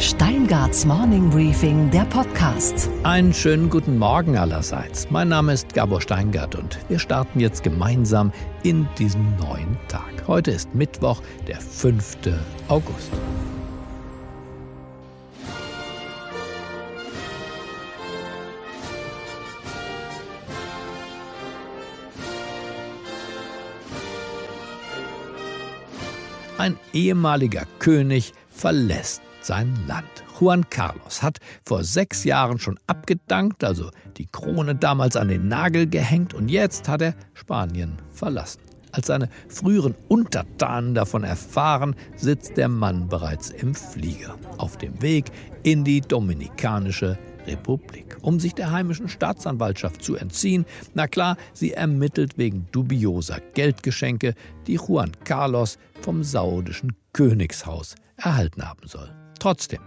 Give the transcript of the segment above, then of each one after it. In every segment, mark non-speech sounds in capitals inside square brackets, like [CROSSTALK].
Steingarts Morning Briefing, der Podcast. Einen schönen guten Morgen allerseits. Mein Name ist Gabor Steingart und wir starten jetzt gemeinsam in diesen neuen Tag. Heute ist Mittwoch, der 5. August. Ein ehemaliger König verlässt sein Land. Juan Carlos hat vor sechs Jahren schon abgedankt, also die Krone damals an den Nagel gehängt und jetzt hat er Spanien verlassen. Als seine früheren Untertanen davon erfahren, sitzt der Mann bereits im Flieger auf dem Weg in die Dominikanische Republik, um sich der heimischen Staatsanwaltschaft zu entziehen. Na klar, sie ermittelt wegen dubioser Geldgeschenke, die Juan Carlos vom saudischen Königshaus erhalten haben soll. Trotzdem,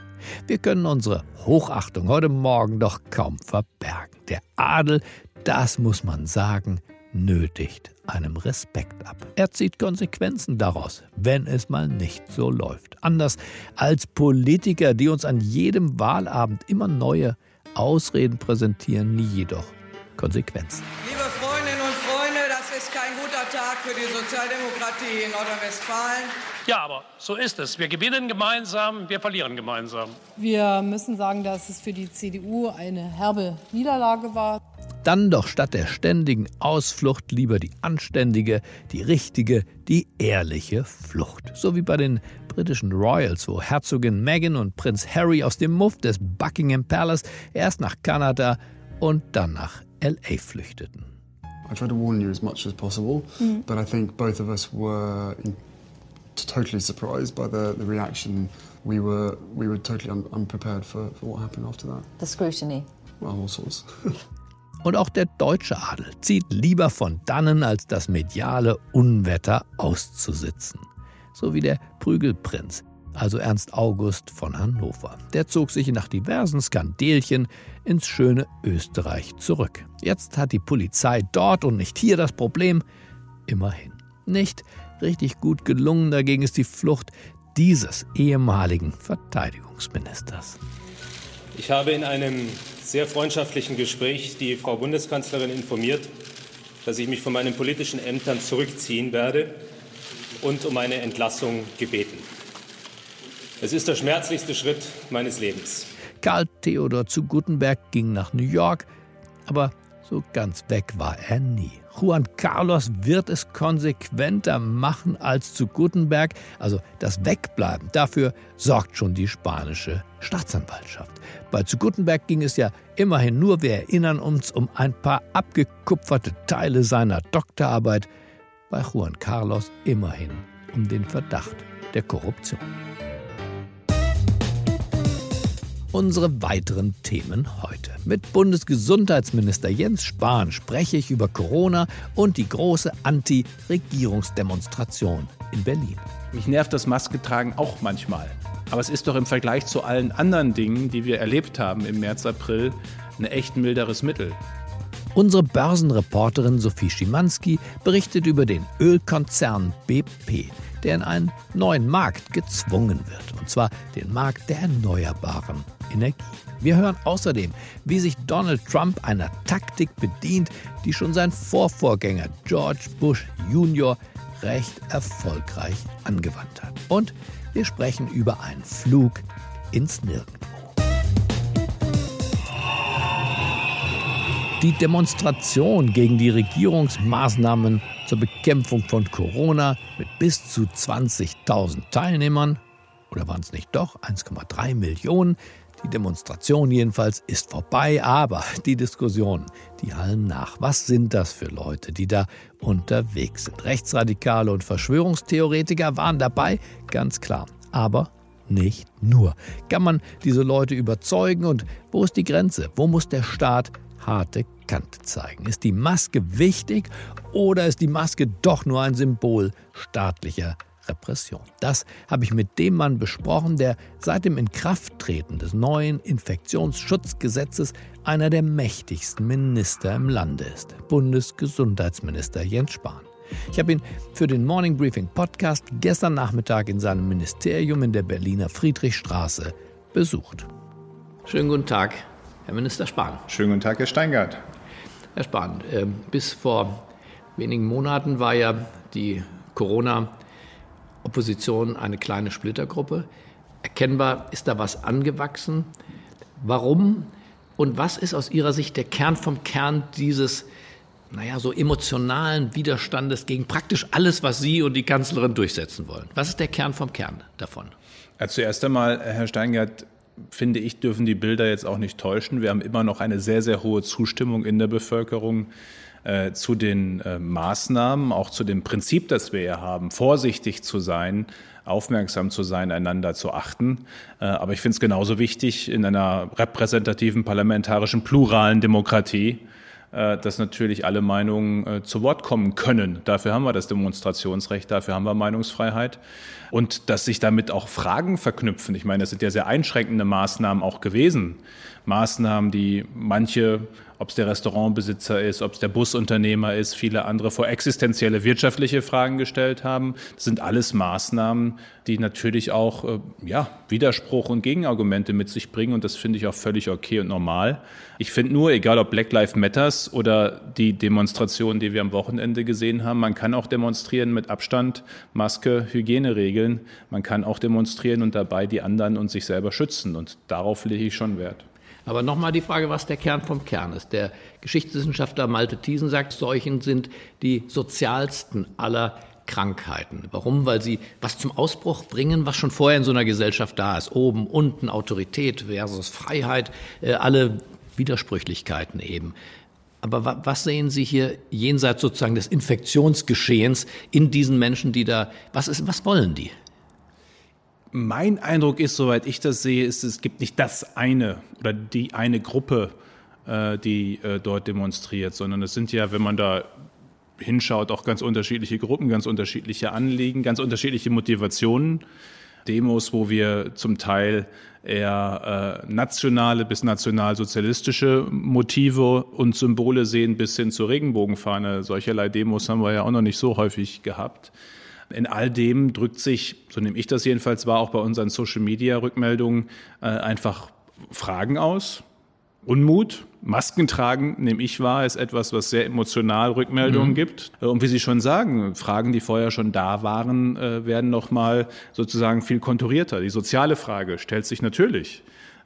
wir können unsere Hochachtung heute Morgen doch kaum verbergen. Der Adel, das muss man sagen, nötigt einem Respekt ab. Er zieht Konsequenzen daraus, wenn es mal nicht so läuft. Anders als Politiker, die uns an jedem Wahlabend immer neue Ausreden präsentieren, nie jedoch Konsequenzen. Liebe Freundinnen und Freunde, das ist kein guter Tag für die Sozialdemokratie in Nordrhein-Westfalen. Ja, aber so ist es. Wir gewinnen gemeinsam, wir verlieren gemeinsam. Wir müssen sagen, dass es für die CDU eine herbe Niederlage war. Dann doch statt der ständigen Ausflucht lieber die anständige, die richtige, die ehrliche Flucht. So wie bei den britischen Royals, wo Herzogin Meghan und Prinz Harry aus dem Muff des Buckingham Palace erst nach Kanada und dann nach LA flüchteten. I tried to warn you as much as possible, mm. but I think both of us were totally surprised by the, the reaction. We were we were totally un unprepared for, for what happened after that. The scrutiny. Well, all sorts. [LAUGHS] Und auch der deutsche Adel zieht lieber von dannen, als das mediale Unwetter auszusitzen. So wie der Prügelprinz, also Ernst August von Hannover. Der zog sich nach diversen Skandelchen ins schöne Österreich zurück. Jetzt hat die Polizei dort und nicht hier das Problem. Immerhin. Nicht richtig gut gelungen dagegen ist die Flucht dieses ehemaligen Verteidigungsministers. Ich habe in einem sehr freundschaftlichen Gespräch die Frau Bundeskanzlerin informiert, dass ich mich von meinen politischen Ämtern zurückziehen werde und um eine Entlassung gebeten. Es ist der schmerzlichste Schritt meines Lebens. Karl Theodor zu Gutenberg ging nach New York, aber so ganz weg war er nie. Juan Carlos wird es konsequenter machen als zu Gutenberg, also das Wegbleiben. Dafür sorgt schon die spanische Staatsanwaltschaft. Bei zu Gutenberg ging es ja immerhin nur, wir erinnern uns, um ein paar abgekupferte Teile seiner Doktorarbeit. Bei Juan Carlos immerhin um den Verdacht der Korruption unsere weiteren Themen heute. Mit Bundesgesundheitsminister Jens Spahn spreche ich über Corona und die große Anti-Regierungsdemonstration in Berlin. Mich nervt das Masketragen auch manchmal. Aber es ist doch im Vergleich zu allen anderen Dingen, die wir erlebt haben im März, April, ein echt milderes Mittel. Unsere Börsenreporterin Sophie Schimanski berichtet über den Ölkonzern BP, der in einen neuen Markt gezwungen wird, und zwar den Markt der erneuerbaren Energie. Wir hören außerdem, wie sich Donald Trump einer Taktik bedient, die schon sein Vorvorgänger George Bush Jr. recht erfolgreich angewandt hat. Und wir sprechen über einen Flug ins Nirgendwo. Die Demonstration gegen die Regierungsmaßnahmen zur Bekämpfung von Corona mit bis zu 20.000 Teilnehmern, oder waren es nicht doch 1,3 Millionen, die Demonstration jedenfalls ist vorbei, aber die Diskussionen, die hallen nach. Was sind das für Leute, die da unterwegs sind? Rechtsradikale und Verschwörungstheoretiker waren dabei, ganz klar. Aber nicht nur. Kann man diese Leute überzeugen und wo ist die Grenze? Wo muss der Staat harte Kante zeigen? Ist die Maske wichtig oder ist die Maske doch nur ein Symbol staatlicher Repression. Das habe ich mit dem Mann besprochen, der seit dem Inkrafttreten des neuen Infektionsschutzgesetzes einer der mächtigsten Minister im Lande ist, Bundesgesundheitsminister Jens Spahn. Ich habe ihn für den Morning Briefing Podcast gestern Nachmittag in seinem Ministerium in der Berliner Friedrichstraße besucht. Schönen guten Tag, Herr Minister Spahn. Schönen guten Tag, Herr Steingart. Herr Spahn, äh, bis vor wenigen Monaten war ja die Corona-Opposition eine kleine Splittergruppe. Erkennbar ist da was angewachsen. Warum und was ist aus Ihrer Sicht der Kern vom Kern dieses, naja, so emotionalen Widerstandes gegen praktisch alles, was Sie und die Kanzlerin durchsetzen wollen? Was ist der Kern vom Kern davon? Ja, zuerst einmal, Herr Steingart, finde ich, dürfen die Bilder jetzt auch nicht täuschen. Wir haben immer noch eine sehr, sehr hohe Zustimmung in der Bevölkerung äh, zu den äh, Maßnahmen, auch zu dem Prinzip, das wir hier haben, vorsichtig zu sein, aufmerksam zu sein, einander zu achten. Äh, aber ich finde es genauso wichtig in einer repräsentativen, parlamentarischen, pluralen Demokratie, äh, dass natürlich alle Meinungen äh, zu Wort kommen können. Dafür haben wir das Demonstrationsrecht, dafür haben wir Meinungsfreiheit. Und dass sich damit auch Fragen verknüpfen. Ich meine, das sind ja sehr einschränkende Maßnahmen auch gewesen. Maßnahmen, die manche ob es der Restaurantbesitzer ist, ob es der Busunternehmer ist, viele andere vor existenzielle wirtschaftliche Fragen gestellt haben. Das sind alles Maßnahmen, die natürlich auch äh, ja, Widerspruch und Gegenargumente mit sich bringen und das finde ich auch völlig okay und normal. Ich finde nur, egal ob Black Lives Matters oder die Demonstrationen, die wir am Wochenende gesehen haben, man kann auch demonstrieren mit Abstand, Maske, Hygieneregeln. Man kann auch demonstrieren und dabei die anderen und sich selber schützen und darauf lege ich schon Wert. Aber nochmal die Frage, was der Kern vom Kern ist. Der Geschichtswissenschaftler Malte Thiesen sagt, Seuchen sind die sozialsten aller Krankheiten. Warum? Weil sie was zum Ausbruch bringen, was schon vorher in so einer Gesellschaft da ist. Oben, unten, Autorität versus Freiheit, äh, alle Widersprüchlichkeiten eben. Aber was sehen Sie hier jenseits sozusagen des Infektionsgeschehens in diesen Menschen, die da, was ist, was wollen die? Mein Eindruck ist, soweit ich das sehe, ist, es gibt nicht das eine oder die eine Gruppe, äh, die äh, dort demonstriert, sondern es sind ja, wenn man da hinschaut, auch ganz unterschiedliche Gruppen, ganz unterschiedliche Anliegen, ganz unterschiedliche Motivationen. Demos, wo wir zum Teil eher äh, nationale bis nationalsozialistische Motive und Symbole sehen, bis hin zur Regenbogenfahne. Solcherlei Demos haben wir ja auch noch nicht so häufig gehabt. In all dem drückt sich, so nehme ich das jedenfalls wahr, auch bei unseren Social-Media-Rückmeldungen, äh, einfach Fragen aus. Unmut, Masken tragen, nehme ich wahr, ist etwas, was sehr emotional Rückmeldungen mhm. gibt. Äh, und wie Sie schon sagen, Fragen, die vorher schon da waren, äh, werden nochmal sozusagen viel konturierter. Die soziale Frage stellt sich natürlich.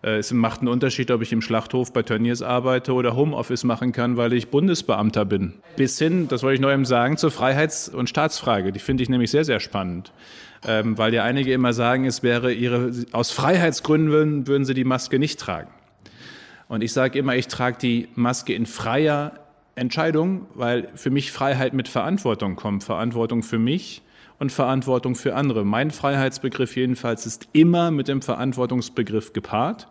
Äh, es macht einen Unterschied, ob ich im Schlachthof bei Turniers arbeite oder Homeoffice machen kann, weil ich Bundesbeamter bin. Bis hin, das wollte ich eben sagen, zur Freiheits- und Staatsfrage. Die finde ich nämlich sehr, sehr spannend. Ähm, weil ja einige immer sagen, es wäre ihre, aus Freiheitsgründen würden sie die Maske nicht tragen. Und ich sage immer, ich trage die Maske in freier Entscheidung, weil für mich Freiheit mit Verantwortung kommt. Verantwortung für mich, und Verantwortung für andere. Mein Freiheitsbegriff jedenfalls ist immer mit dem Verantwortungsbegriff gepaart.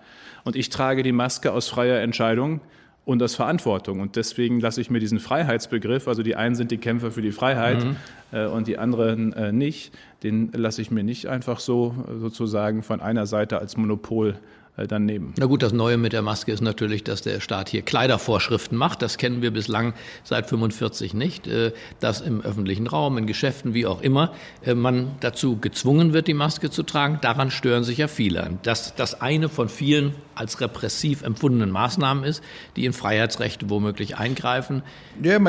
Und ich trage die Maske aus freier Entscheidung und aus Verantwortung. Und deswegen lasse ich mir diesen Freiheitsbegriff, also die einen sind die Kämpfer für die Freiheit mhm. äh, und die anderen äh, nicht, den lasse ich mir nicht einfach so sozusagen von einer Seite als Monopol äh, dann nehmen. Na gut, das Neue mit der Maske ist natürlich, dass der Staat hier Kleidervorschriften macht. Das kennen wir bislang seit 45 nicht, äh, dass im öffentlichen Raum, in Geschäften, wie auch immer, äh, man dazu gezwungen wird, die Maske zu tragen. Daran stören sich ja viele. Dass das eine von vielen als repressiv empfundenen Maßnahmen ist, die in Freiheitsrechte womöglich eingreifen. Ja,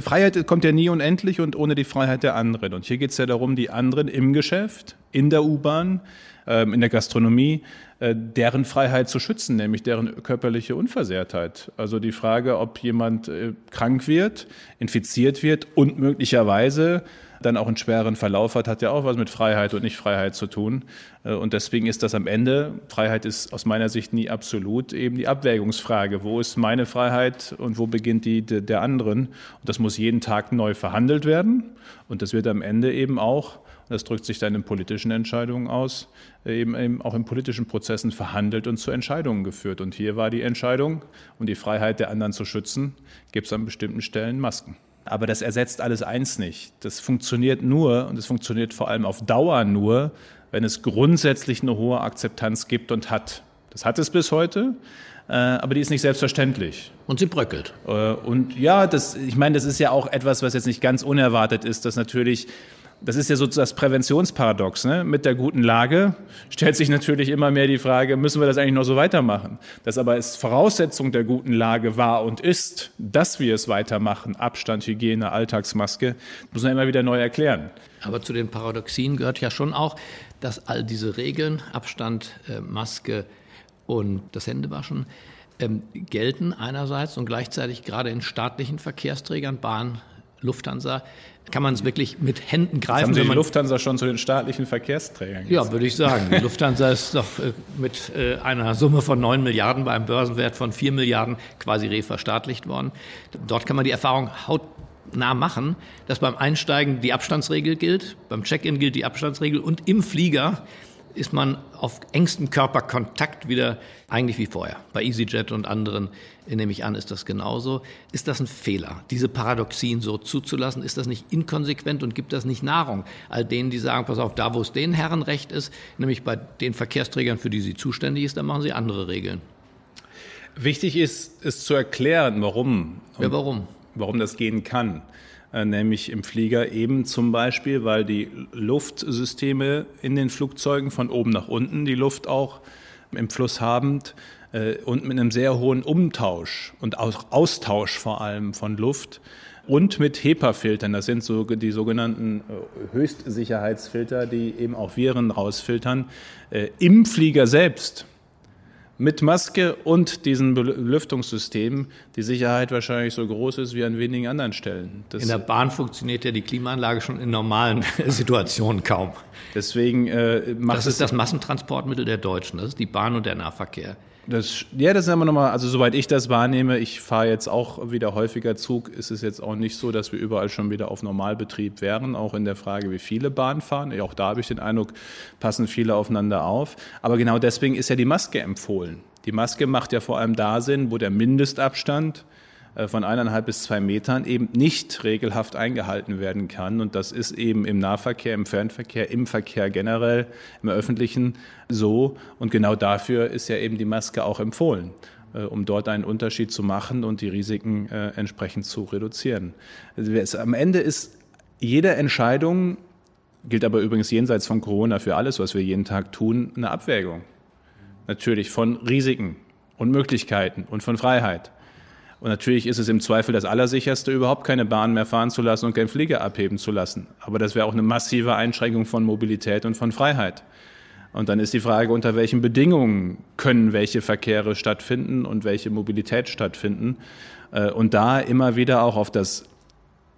Freiheit kommt ja nie unendlich und ohne die Freiheit der anderen. Und hier geht es ja darum, die anderen im Geschäft, in der U-Bahn, ähm, in der Gastronomie, äh, deren Freiheit zu schützen, nämlich deren körperliche Unversehrtheit. Also die Frage, ob jemand äh, krank wird, infiziert wird und möglicherweise dann auch einen schweren Verlauf hat, hat ja auch was mit Freiheit und Nicht-Freiheit zu tun. Äh, und deswegen ist das am Ende, Freiheit ist aus meiner Sicht nie absolut, eben die Abwägungsfrage. Wo ist meine Freiheit und wo beginnt die der anderen? Und das muss jeden Tag neu verhandelt werden. Und das wird am Ende eben auch das drückt sich dann in politischen Entscheidungen aus, eben, eben auch in politischen Prozessen verhandelt und zu Entscheidungen geführt. Und hier war die Entscheidung, um die Freiheit der anderen zu schützen, gibt es an bestimmten Stellen Masken. Aber das ersetzt alles eins nicht. Das funktioniert nur und es funktioniert vor allem auf Dauer nur, wenn es grundsätzlich eine hohe Akzeptanz gibt und hat. Das hat es bis heute, äh, aber die ist nicht selbstverständlich. Und sie bröckelt. Äh, und ja, das, ich meine, das ist ja auch etwas, was jetzt nicht ganz unerwartet ist, dass natürlich das ist ja so das Präventionsparadox. Ne? Mit der guten Lage stellt sich natürlich immer mehr die Frage, müssen wir das eigentlich noch so weitermachen? Das aber ist Voraussetzung der guten Lage war und ist, dass wir es weitermachen, Abstand, Hygiene, Alltagsmaske, muss man immer wieder neu erklären. Aber zu den Paradoxien gehört ja schon auch, dass all diese Regeln, Abstand, äh, Maske und das Händewaschen, ähm, gelten einerseits und gleichzeitig gerade in staatlichen Verkehrsträgern, Bahn, Lufthansa, kann man es wirklich mit Händen greifen. Jetzt haben Sie die Lufthansa schon zu den staatlichen Verkehrsträgern Ja, würde ich sagen. Die Lufthansa ist doch äh, mit äh, einer Summe von 9 Milliarden bei einem Börsenwert von 4 Milliarden quasi reverstaatlicht worden. Dort kann man die Erfahrung hautnah machen, dass beim Einsteigen die Abstandsregel gilt, beim Check-in gilt die Abstandsregel und im Flieger ist man auf engstem Körperkontakt wieder eigentlich wie vorher. Bei EasyJet und anderen nehme ich an, ist das genauso. Ist das ein Fehler, diese Paradoxien so zuzulassen? Ist das nicht inkonsequent und gibt das nicht Nahrung? All denen, die sagen, pass auf, da wo es den Herren recht ist, nämlich bei den Verkehrsträgern, für die sie zuständig ist, dann machen sie andere Regeln. Wichtig ist, es zu erklären, warum. Ja, warum? Warum das gehen kann. Äh, nämlich im Flieger eben zum Beispiel, weil die Luftsysteme in den Flugzeugen von oben nach unten die Luft auch im Fluss habend äh, und mit einem sehr hohen Umtausch und auch Austausch vor allem von Luft und mit HEPA-Filtern. Das sind so die sogenannten äh, Höchstsicherheitsfilter, die eben auch Viren rausfiltern. Im Flieger selbst mit Maske und diesem Belüftungssystem die Sicherheit wahrscheinlich so groß ist wie an wenigen anderen Stellen. Das in der Bahn funktioniert ja die Klimaanlage schon in normalen [LAUGHS] Situationen kaum. Deswegen äh, macht das ist das Massentransportmittel der Deutschen. Das ist die Bahn und der Nahverkehr. Das, ja, das ist aber nochmal, also soweit ich das wahrnehme, ich fahre jetzt auch wieder häufiger Zug, ist es jetzt auch nicht so, dass wir überall schon wieder auf Normalbetrieb wären, auch in der Frage, wie viele Bahnen fahren. Auch da habe ich den Eindruck, passen viele aufeinander auf. Aber genau deswegen ist ja die Maske empfohlen. Die Maske macht ja vor allem da Sinn, wo der Mindestabstand von eineinhalb bis zwei Metern eben nicht regelhaft eingehalten werden kann. Und das ist eben im Nahverkehr, im Fernverkehr, im Verkehr generell, im öffentlichen so. Und genau dafür ist ja eben die Maske auch empfohlen äh, um dort einen Unterschied zu machen und die Risiken äh, entsprechend zu reduzieren. Also am Ende ist jede Entscheidung, gilt aber übrigens jenseits von Corona für alles, was wir jeden Tag tun, eine Abwägung. Natürlich von Risiken und Möglichkeiten und von Freiheit. Und natürlich ist es im Zweifel das Allersicherste, überhaupt keine Bahn mehr fahren zu lassen und keinen Flieger abheben zu lassen. Aber das wäre auch eine massive Einschränkung von Mobilität und von Freiheit. Und dann ist die Frage, unter welchen Bedingungen können welche Verkehre stattfinden und welche Mobilität stattfinden. Äh, und da immer wieder auch auf das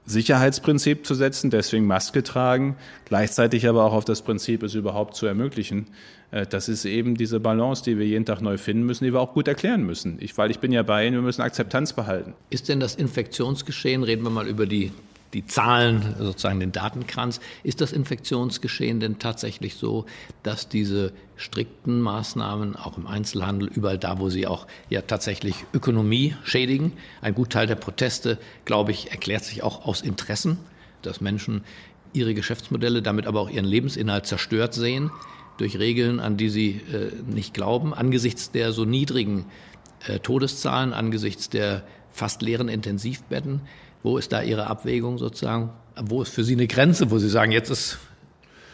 Sicherheitsprinzip zu setzen, deswegen Maske tragen, gleichzeitig aber auch auf das Prinzip, es überhaupt zu ermöglichen. Äh, das ist eben diese Balance, die wir jeden Tag neu finden müssen, die wir auch gut erklären müssen. Ich, weil ich bin ja bei Ihnen, wir müssen Akzeptanz behalten. Ist denn das Infektionsgeschehen, reden wir mal über die die Zahlen, sozusagen den Datenkranz. Ist das Infektionsgeschehen denn tatsächlich so, dass diese strikten Maßnahmen auch im Einzelhandel, überall da, wo sie auch ja tatsächlich Ökonomie schädigen, ein Gutteil der Proteste, glaube ich, erklärt sich auch aus Interessen, dass Menschen ihre Geschäftsmodelle, damit aber auch ihren Lebensinhalt zerstört sehen durch Regeln, an die sie äh, nicht glauben, angesichts der so niedrigen äh, Todeszahlen, angesichts der fast leeren Intensivbetten. Wo ist da Ihre Abwägung sozusagen? Wo ist für Sie eine Grenze, wo Sie sagen, jetzt ist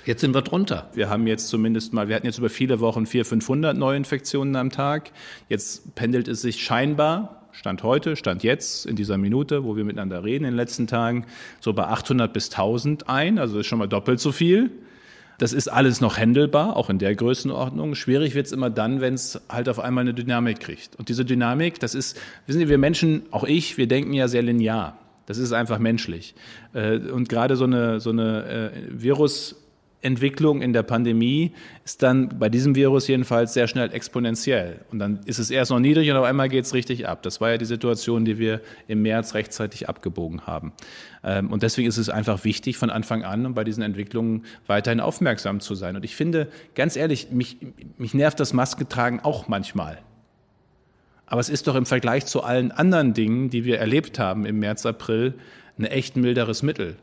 Jetzt sind wir drunter. Wir haben jetzt zumindest mal, wir hatten jetzt über viele Wochen 400, 500 Neuinfektionen am Tag. Jetzt pendelt es sich scheinbar, Stand heute, Stand jetzt, in dieser Minute, wo wir miteinander reden in den letzten Tagen, so bei 800 bis 1000 ein. Also ist schon mal doppelt so viel. Das ist alles noch händelbar, auch in der Größenordnung. Schwierig wird es immer dann, wenn es halt auf einmal eine Dynamik kriegt. Und diese Dynamik, das ist, wissen Sie, wir Menschen, auch ich, wir denken ja sehr linear. Das ist einfach menschlich. Äh, und gerade so eine, so eine äh, Virusentwicklung in der Pandemie ist dann bei diesem Virus jedenfalls sehr schnell exponentiell. Und dann ist es erst noch niedrig und auf einmal geht es richtig ab. Das war ja die Situation, die wir im März rechtzeitig abgebogen haben. Ähm, und deswegen ist es einfach wichtig, von Anfang an bei diesen Entwicklungen weiterhin aufmerksam zu sein. Und ich finde, ganz ehrlich, mich, mich nervt das Masketragen auch manchmal. Aber es ist doch im Vergleich zu allen anderen Dingen, die wir erlebt haben im März, April, ein echt milderes Mittel.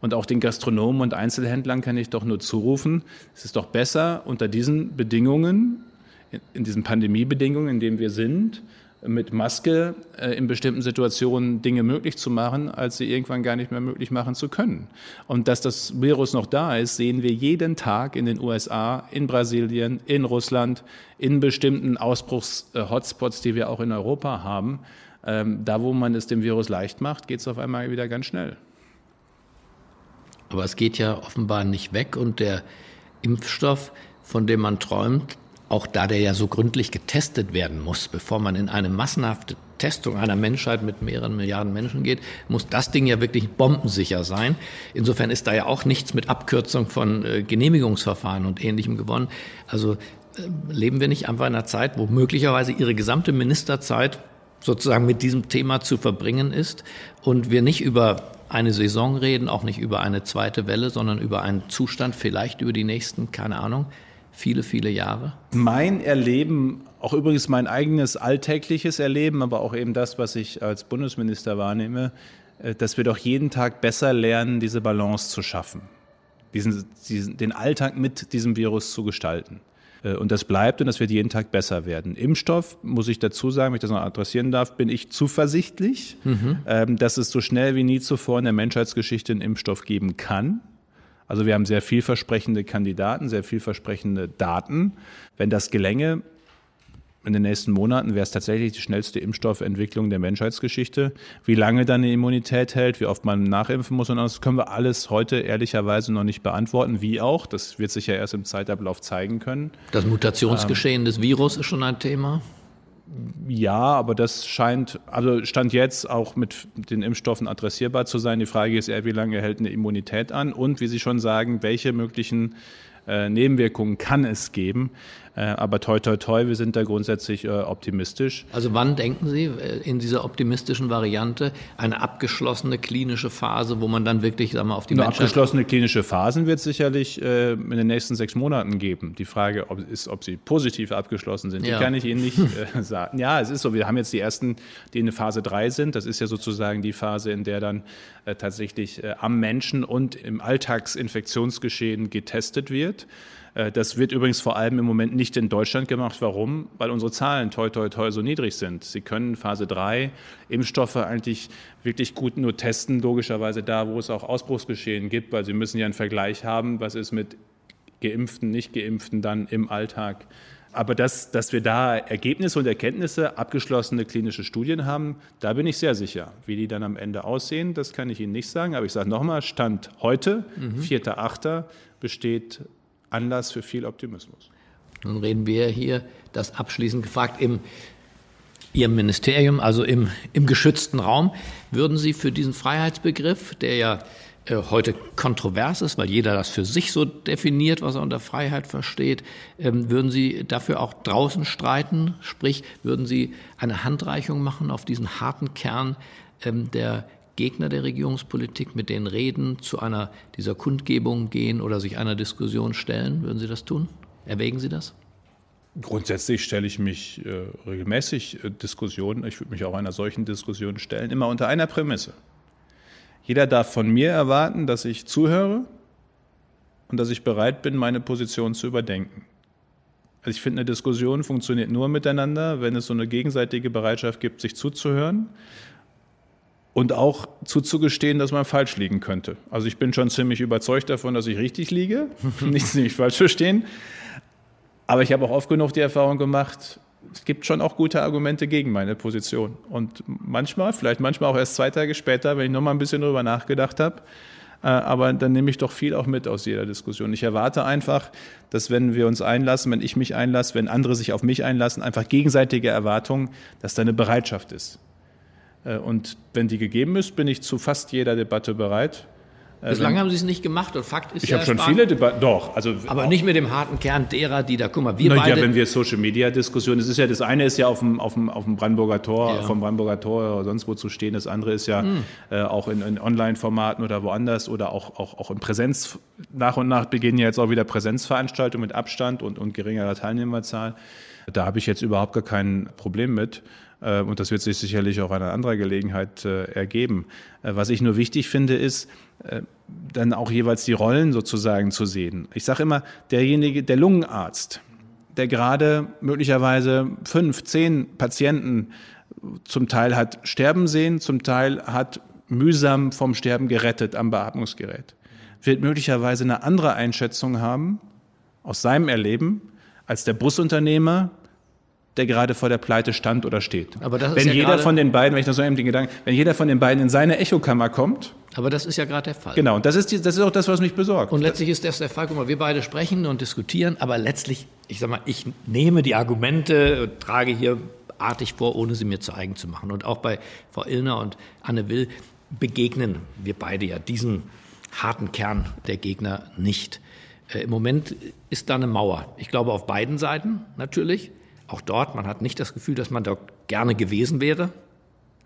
Und auch den Gastronomen und Einzelhändlern kann ich doch nur zurufen, es ist doch besser unter diesen Bedingungen, in diesen Pandemiebedingungen, in denen wir sind, mit Maske äh, in bestimmten Situationen Dinge möglich zu machen, als sie irgendwann gar nicht mehr möglich machen zu können. Und dass das Virus noch da ist, sehen wir jeden Tag in den USA, in Brasilien, in Russland, in bestimmten Ausbruchs-Hotspots, die wir auch in Europa haben. Ähm, da, wo man es dem Virus leicht macht, geht es auf einmal wieder ganz schnell. Aber es geht ja offenbar nicht weg und der Impfstoff, von dem man träumt, auch da der ja so gründlich getestet werden muss, bevor man in eine massenhafte Testung einer Menschheit mit mehreren Milliarden Menschen geht, muss das Ding ja wirklich bombensicher sein. Insofern ist da ja auch nichts mit Abkürzung von äh, Genehmigungsverfahren und Ähnlichem gewonnen. Also äh, leben wir nicht einfach in einer Zeit, wo möglicherweise Ihre gesamte Ministerzeit sozusagen mit diesem Thema zu verbringen ist und wir nicht über eine Saison reden, auch nicht über eine zweite Welle, sondern über einen Zustand, vielleicht über die nächsten, keine Ahnung, viele, viele Jahre? Mein Erleben, auch übrigens mein eigenes alltägliches Erleben, aber auch eben das, was ich als Bundesminister wahrnehme, äh, dass wir doch jeden Tag besser lernen, diese Balance zu schaffen, diesen, diesen, den Alltag mit diesem Virus zu gestalten. Äh, und das bleibt und das wird jeden Tag besser werden. Impfstoff, muss ich dazu sagen, wenn ich das noch adressieren darf, bin ich zuversichtlich, mhm. Ähm, dass es so schnell wie nie zuvor in der Menschheitsgeschichte einen Impfstoff geben kann. Also wir haben sehr vielversprechende Kandidaten, sehr vielversprechende Daten. Wenn das gelänge, in den nächsten Monaten wäre es tatsächlich die schnellste Impfstoffentwicklung der Menschheitsgeschichte. Wie lange dann die Immunität hält, wie oft man nachimpfen muss und das können wir alles heute ehrlicherweise noch nicht beantworten. Wie auch, das wird sich ja erst im Zeitablauf zeigen können. Das Mutationsgeschehen ähm, des Virus ist schon ein Thema. Ja, aber das scheint, also Stand jetzt auch mit den Impfstoffen adressierbar zu sein. Die Frage ist eher, wie lange hält eine Immunität an und wie Sie schon sagen, welche möglichen äh, Nebenwirkungen kann es geben. Äh, aber toi, toi, toi, wir sind da grundsätzlich äh, optimistisch. Also wann denken Sie in dieser optimistischen Variante eine abgeschlossene klinische Phase, wo man dann wirklich sagen wir, auf die Eine Menschheit... abgeschlossene klinische Phasen wird es sicherlich in den nächsten sechs Monaten geben. Die Frage ob, ist, ob sie positiv abgeschlossen sind, ja. die kann ich Ihnen nicht [LAUGHS] sagen. Ja, es ist so, wir haben jetzt die ersten, die in Phase 3 sind. Das ist ja sozusagen die Phase, in der dann tatsächlich am Menschen und im Alltagsinfektionsgeschehen getestet wird. Äh, das wird übrigens vor allem im Moment nicht in Deutschland gemacht. Warum? Weil unsere Zahlen toi, toi, toi so niedrig sind. Sie können Phase 3 Impfstoffe eigentlich wirklich gut nur testen, logischerweise da, wo es auch Ausbruchsgeschehen gibt, weil sie müssen ja einen Vergleich haben, was ist mit Geimpften, nicht Geimpften dann im Alltag. Aber dass, dass wir da Ergebnisse und Erkenntnisse, abgeschlossene klinische Studien haben, da bin ich sehr sicher. Wie die dann am Ende aussehen, das kann ich Ihnen nicht sagen. Aber ich sage nochmal, Stand heute, mhm. 4.8., besteht Anlass für viel Optimismus. Nun reden wir hier, das abschließend gefragt, im Ihrem Ministerium, also im, im geschützten Raum, würden Sie für diesen Freiheitsbegriff, der ja äh, heute kontrovers ist, weil jeder das für sich so definiert, was er unter Freiheit versteht, ähm, würden Sie dafür auch draußen streiten? Sprich, würden Sie eine Handreichung machen auf diesen harten Kern ähm, der Gegner der Regierungspolitik, mit denen reden, zu einer dieser Kundgebungen gehen oder sich einer Diskussion stellen? Würden Sie das tun? Erwägen Sie das? Grundsätzlich stelle ich mich äh, regelmäßig äh, Diskussionen, ich würde mich auch einer solchen Diskussion stellen, immer unter einer Prämisse. Jeder darf von mir erwarten, dass ich zuhöre und dass ich bereit bin, meine Position zu überdenken. Also ich finde, eine Diskussion funktioniert nur miteinander, wenn es so eine gegenseitige Bereitschaft gibt, sich zuzuhören und auch zuzugestehen, dass man falsch liegen könnte. Also ich bin schon ziemlich überzeugt davon, dass ich richtig liege, [LAUGHS] nicht ziemlich falsch verstehen. Aber ich habe auch oft genug die Erfahrung gemacht, es gibt schon auch gute Argumente gegen meine Position. Und manchmal, vielleicht manchmal auch erst zwei Tage später, wenn ich nochmal ein bisschen drüber nachgedacht habe, äh, aber dann nehme ich doch viel auch mit aus jeder Diskussion. Ich erwarte einfach, dass wenn wir uns einlassen, wenn ich mich einlasse, wenn andere sich auf mich einlassen, einfach gegenseitige Erwartungen, dass da eine Bereitschaft ist. Äh, und wenn die gegeben ist, bin ich zu fast jeder Debatte bereit. Äh, Bislang haben Sie es nicht gemacht und Fakt ist Ich ja, habe schon viele Debatten, doch. Also aber nicht mit dem harten Kern derer, die da, guck mal, wir na, beide... Ja, wenn wir Social-Media-Diskussionen, das ist ja, das eine ist ja auf dem, auf dem, auf dem Brandenburger Tor, ja. vom Brandenburger Tor oder sonst wo zu stehen, das andere ist ja hm. äh, auch in, in Online-Formaten oder woanders oder auch, auch, auch in Präsenz, nach und nach beginnen ja jetzt auch wieder Präsenzveranstaltungen mit Abstand und, und geringerer Teilnehmerzahl. Da habe ich jetzt überhaupt gar kein Problem mit. Äh, und das wird sich sicherlich auch an einer anderen Gelegenheit äh, ergeben. Äh, was ich nur wichtig finde, ist, dann auch jeweils die Rollen sozusagen zu sehen. Ich sage immer, derjenige, der Lungenarzt, der gerade möglicherweise fünf, zehn Patienten zum Teil hat sterben sehen, zum Teil hat mühsam vom Sterben gerettet am Beatmungsgerät, wird möglicherweise eine andere Einschätzung haben aus seinem Erleben als der Busunternehmer, der gerade vor der Pleite stand oder steht. Aber das ist wenn ja jeder von den beiden, wenn ich das so eben den Gedanken, wenn jeder von den beiden in seine Echokammer kommt, Aber das ist ja gerade der Fall. genau, und das ist, die, das ist auch das, was mich besorgt. Und letztlich ist das der Fall. Guck mal, wir beide sprechen und diskutieren, aber letztlich, ich sag mal, ich nehme die Argumente, trage hier artig vor, ohne sie mir zu eigen zu machen. Und auch bei Frau Illner und Anne Will begegnen wir beide ja diesen harten Kern der Gegner nicht. Äh, Im Moment ist da eine Mauer. Ich glaube auf beiden Seiten natürlich. Auch dort, man hat nicht das Gefühl, dass man dort gerne gewesen wäre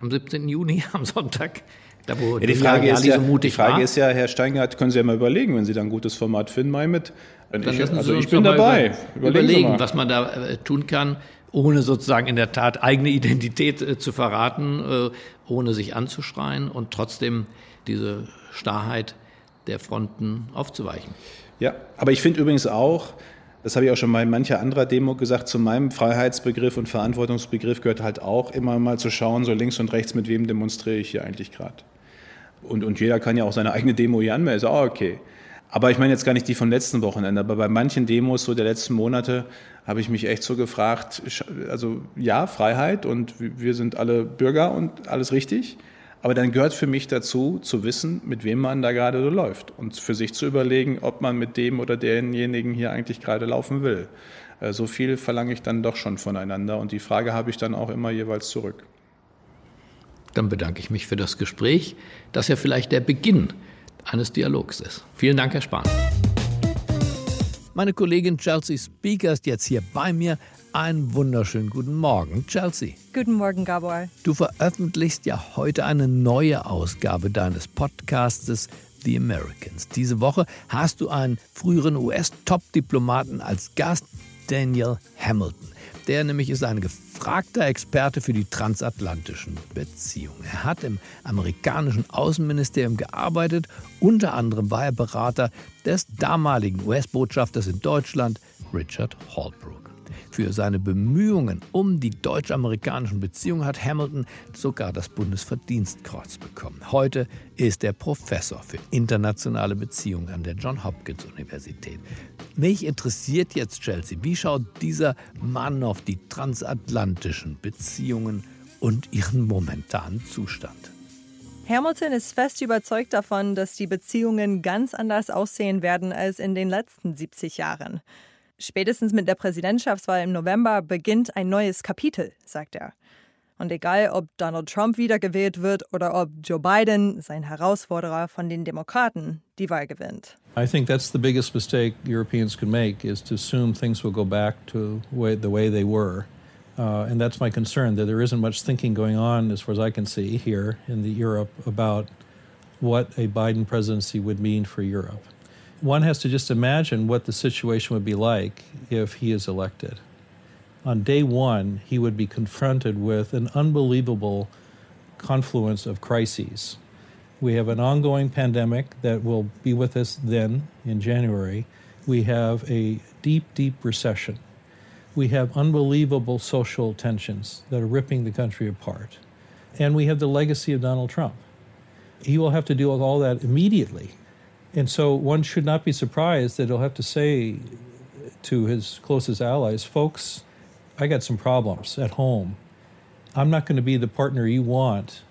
am 17. Juni, [LAUGHS] am Sonntag. Da, wo Ja, die Frage, ist ja, so mutig die Frage war. ist ja, Herr Steingart, können Sie ja mal überlegen, wenn Sie da ein gutes Format finden, mal mit. Dann ich, also ich bin dabei. Über, Überlegen, überlegen, was man da äh, tun kann, ohne sozusagen in der Tat eigene Identität äh, zu verraten, äh, ohne sich anzuschreien und trotzdem diese Starrheit der Fronten aufzuweichen. Ja, aber ich finde übrigens auch, das habe ich auch schon bei mancher anderer Demo gesagt, zu meinem Freiheitsbegriff und Verantwortungsbegriff gehört halt auch immer mal zu schauen, so links und rechts, mit wem demonstriere ich hier eigentlich gerade. Und, und jeder kann ja auch seine eigene Demo hier anmelden, ist auch okay. Aber ich meine jetzt gar nicht die von letzten Wochenende, aber bei manchen Demos so der letzten Monate habe ich mich echt so gefragt, also ja, Freiheit und wir sind alle Bürger und alles richtig. Aber dann gehört für mich dazu, zu wissen, mit wem man da gerade so läuft und für sich zu überlegen, ob man mit dem oder denjenigen hier eigentlich gerade laufen will. Äh, So viel verlange ich dann doch schon voneinander und die Frage habe ich dann auch immer jeweils zurück. Dann bedanke ich mich für das Gespräch, das ja vielleicht der Beginn eines Dialogs ist. Vielen Dank, Herr Spahn. Meine Kollegin Chelsea Speaker ist jetzt hier bei mir. Einen wunderschönen guten Morgen, Chelsea. Guten Morgen, Gabor. Du veröffentlichst ja heute eine neue Ausgabe deines Podcastes The Americans. Diese Woche hast du einen früheren US-Top-Diplomaten als Gast, Daniel Hamilton. Der nämlich ist ein gefragter Experte für die transatlantischen Beziehungen. Er hat im amerikanischen Außenministerium gearbeitet. Unter anderem war er Berater des damaligen US-Botschafters in Deutschland, Richard Holbrooke. Für seine Bemühungen um die deutsch-amerikanischen Beziehungen hat Hamilton sogar das Bundesverdienstkreuz bekommen. Heute ist er Professor für internationale Beziehungen an der Johns Hopkins Universität. Mich interessiert jetzt, Chelsea, wie schaut dieser Mann auf die transatlantischen Beziehungen und ihren momentanen Zustand? Hamilton ist fest überzeugt davon, dass die Beziehungen ganz anders aussehen werden als in den letzten 70 Jahren. Spätestens mit der Präsidentschaftswahl im November beginnt ein neues Kapitel, sagt er. Und egal, ob Donald Trump wiedergewählt wird oder ob Joe Biden, sein Herausforderer von den Demokraten, die Wahl gewinnt. I think that's the biggest mistake Europeans could make is to assume things will go back to way, the way they were. Uh, and that's my concern that there isn't much thinking going on, as far as I can see here in Europe, about what a Biden presidency would mean for Europe. One has to just imagine what the situation would be like if he is elected. On day one, he would be confronted with an unbelievable confluence of crises. We have an ongoing pandemic that will be with us then in January. We have a deep, deep recession. We have unbelievable social tensions that are ripping the country apart. And we have the legacy of Donald Trump. He will have to deal with all that immediately. And so one should not be surprised that he'll have to say to his closest allies, folks, I got some problems at home. I'm not going to be the partner you want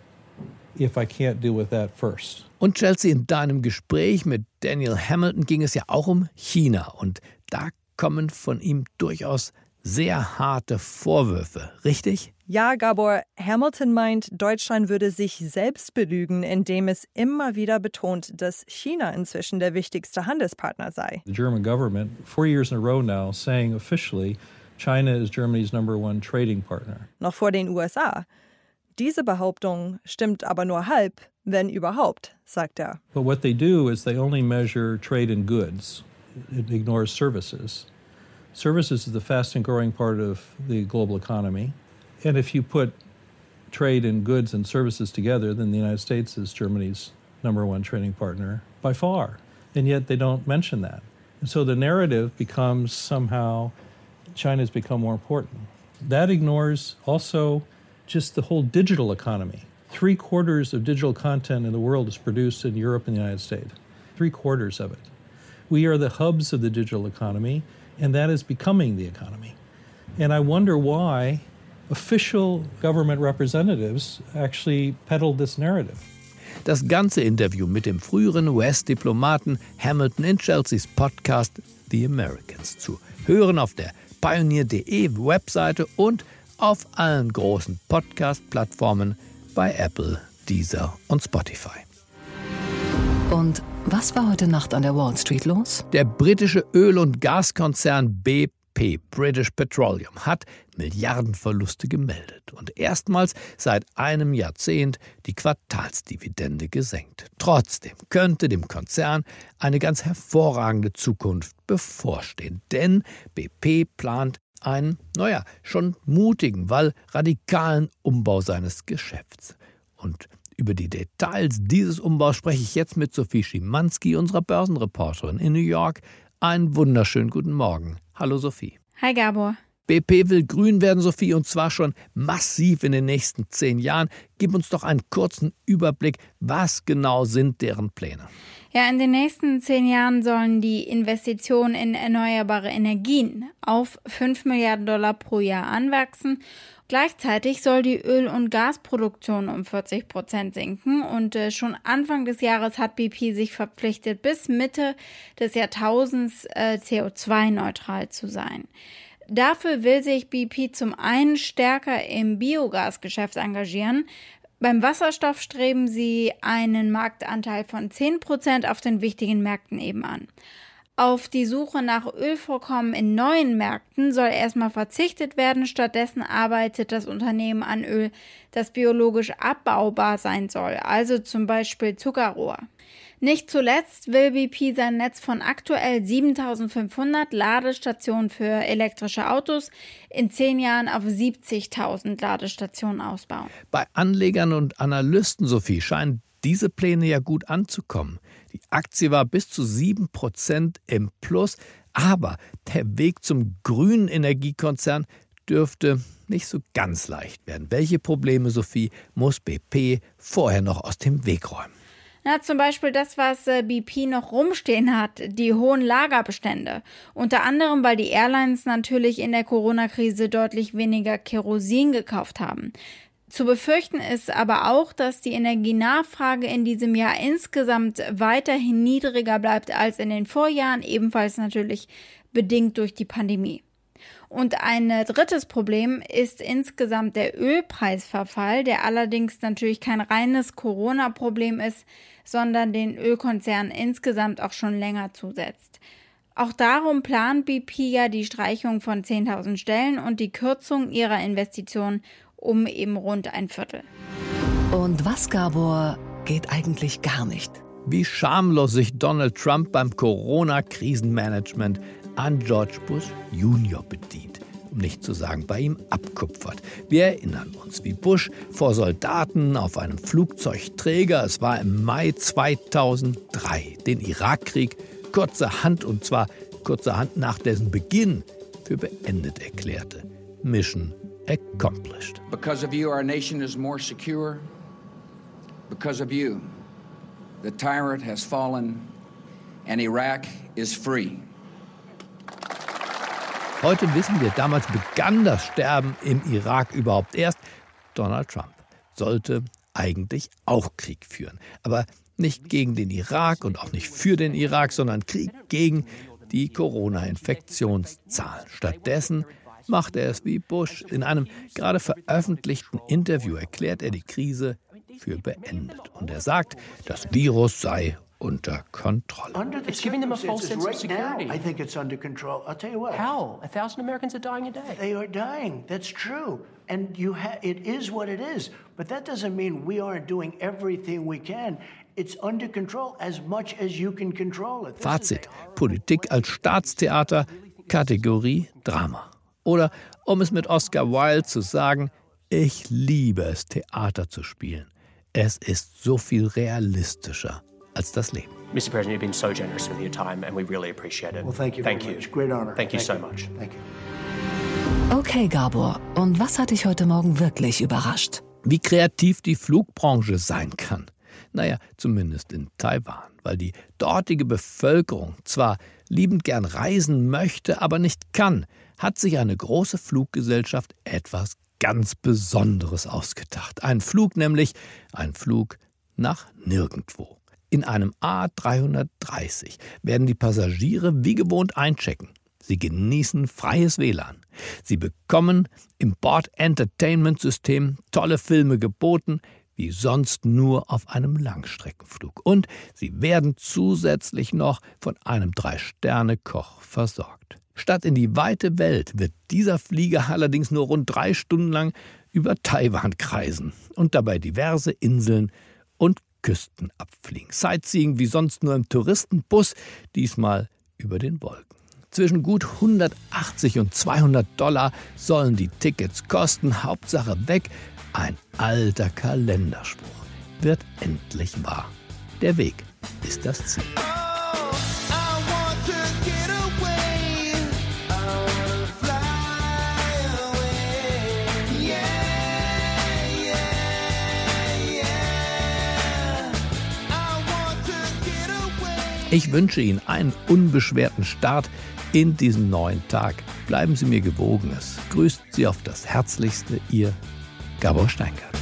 if I can't deal with that first. Und Chelsea, in deinem Gespräch mit Daniel Hamilton ging es ja auch um China. Und da kommen von ihm durchaus sehr harte Vorwürfe, richtig? Ja, Gabor, Hamilton meint, Deutschland würde sich selbst belügen, indem es immer wieder betont, dass China inzwischen der wichtigste Handelspartner sei. The German government, four years in a row now, saying officially China is Germany's number one trading partner. Noch vor den USA. Diese Behauptung stimmt aber nur halb, wenn überhaupt, sagt er. But what they do is they only measure trade in goods, it ignores services. Services is the fastest growing part of the global economy. And if you put trade in goods and services together, then the United States is Germany's number one trading partner by far. And yet they don't mention that. And so the narrative becomes somehow China's become more important. That ignores also just the whole digital economy. Three quarters of digital content in the world is produced in Europe and the United States. Three quarters of it. We are the hubs of the digital economy, and that is becoming the economy. And I wonder why official government representatives actually peddled this narrative. Das ganze Interview mit dem früheren US-Diplomaten Hamilton in Chelseas Podcast The Americans zu hören auf der pioneer.de Webseite und auf allen großen Podcast-Plattformen bei Apple, Deezer und Spotify. Und was war heute Nacht an der Wall Street los? Der britische Öl- und Gaskonzern BP British Petroleum hat Milliardenverluste gemeldet und erstmals seit einem Jahrzehnt die Quartalsdividende gesenkt. Trotzdem könnte dem Konzern eine ganz hervorragende Zukunft bevorstehen, denn BP plant einen, naja, schon mutigen, weil radikalen Umbau seines Geschäfts. Und über die Details dieses Umbaus spreche ich jetzt mit Sophie Schimanski, unserer Börsenreporterin in New York. Einen wunderschönen guten Morgen. Hallo Sophie. Hi Gabor. BP will grün werden, Sophie, und zwar schon massiv in den nächsten zehn Jahren. Gib uns doch einen kurzen Überblick. Was genau sind deren Pläne? Ja, in den nächsten zehn Jahren sollen die Investitionen in erneuerbare Energien auf 5 Milliarden Dollar pro Jahr anwachsen. Gleichzeitig soll die Öl- und Gasproduktion um 40 Prozent sinken und äh, schon Anfang des Jahres hat BP sich verpflichtet, bis Mitte des Jahrtausends äh, CO2-neutral zu sein. Dafür will sich BP zum einen stärker im Biogasgeschäft engagieren. Beim Wasserstoff streben sie einen Marktanteil von 10% auf den wichtigen Märkten eben an. Auf die Suche nach Ölvorkommen in neuen Märkten soll erstmal verzichtet werden. Stattdessen arbeitet das Unternehmen an Öl, das biologisch abbaubar sein soll, also zum Beispiel Zuckerrohr. Nicht zuletzt will BP sein Netz von aktuell 7500 Ladestationen für elektrische Autos in zehn Jahren auf 70.000 Ladestationen ausbauen. Bei Anlegern und Analysten, Sophie, scheinen diese Pläne ja gut anzukommen. Die Aktie war bis zu 7% im Plus, aber der Weg zum grünen Energiekonzern dürfte nicht so ganz leicht werden. Welche Probleme, Sophie, muss BP vorher noch aus dem Weg räumen? Na, zum Beispiel das, was äh, BP noch rumstehen hat, die hohen Lagerbestände. Unter anderem, weil die Airlines natürlich in der Corona-Krise deutlich weniger Kerosin gekauft haben. Zu befürchten ist aber auch, dass die Energienachfrage in diesem Jahr insgesamt weiterhin niedriger bleibt als in den Vorjahren, ebenfalls natürlich bedingt durch die Pandemie. Und ein drittes Problem ist insgesamt der Ölpreisverfall, der allerdings natürlich kein reines Corona-Problem ist, sondern den Ölkonzernen insgesamt auch schon länger zusetzt. Auch darum plant BP ja die Streichung von 10.000 Stellen und die Kürzung ihrer Investitionen um eben rund ein Viertel. Und was, Gabor, geht eigentlich gar nicht? Wie schamlos sich Donald Trump beim Corona-Krisenmanagement an George Bush Jr. bedient. Um nicht zu sagen, bei ihm abkupfert. Wir erinnern uns, wie Bush vor Soldaten auf einem Flugzeugträger, es war im Mai 2003, den Irakkrieg kurzerhand und zwar kurzerhand nach dessen Beginn für beendet erklärte. Mission accomplished. Because of you, our nation is more secure. Because of you, the tyrant has fallen and Iraq is free. Heute wissen wir, damals begann das Sterben im Irak überhaupt erst. Donald Trump sollte eigentlich auch Krieg führen. Aber nicht gegen den Irak und auch nicht für den Irak, sondern Krieg gegen die Corona-Infektionszahlen. Stattdessen macht er es wie Bush. In einem gerade veröffentlichten Interview erklärt er die Krise für beendet. Und er sagt, das Virus sei unter Kontrolle. Under the it's giving them a false sense right of security. Now, I think it's under control. I'll tell you what. How? A thousand Americans are dying a day. They are dying. That's true. And you ha- it is what it is. But that doesn't mean we aren't doing everything we can. It's under control as much as you can control it. This Fazit: Politik als Staatstheater, Kategorie Drama. Oder um es mit Oscar Wilde zu sagen, ich liebe es, Theater zu spielen. Es ist so viel realistischer als das Leben. Mr. President, you've been so generous with your time and we really appreciate it. Well, thank you thank very you. much. Great honor. Thank you thank so you. much. Thank you. Okay, Gabor, und was hat dich heute Morgen wirklich überrascht? Wie kreativ die Flugbranche sein kann. Naja, zumindest in Taiwan, weil die dortige Bevölkerung zwar liebend gern reisen möchte, aber nicht kann, hat sich eine große Fluggesellschaft etwas ganz Besonderes ausgedacht. Ein Flug nämlich, ein Flug nach nirgendwo. In einem A330 werden die Passagiere wie gewohnt einchecken. Sie genießen freies WLAN. Sie bekommen im Bord Entertainment System tolle Filme geboten, wie sonst nur auf einem Langstreckenflug. Und sie werden zusätzlich noch von einem Drei-Sterne-Koch versorgt. Statt in die weite Welt wird dieser Flieger allerdings nur rund drei Stunden lang über Taiwan kreisen und dabei diverse Inseln und Küsten abfliegen. Sightseeing wie sonst nur im Touristenbus, diesmal über den Wolken. Zwischen gut 180 und 200 Dollar sollen die Tickets kosten. Hauptsache weg. Ein alter Kalenderspruch wird endlich wahr. Der Weg ist das Ziel. Ich wünsche Ihnen einen unbeschwerten Start in diesen neuen Tag. Bleiben Sie mir gewogen. Es grüßt Sie auf das Herzlichste, Ihr Gabor Steingart.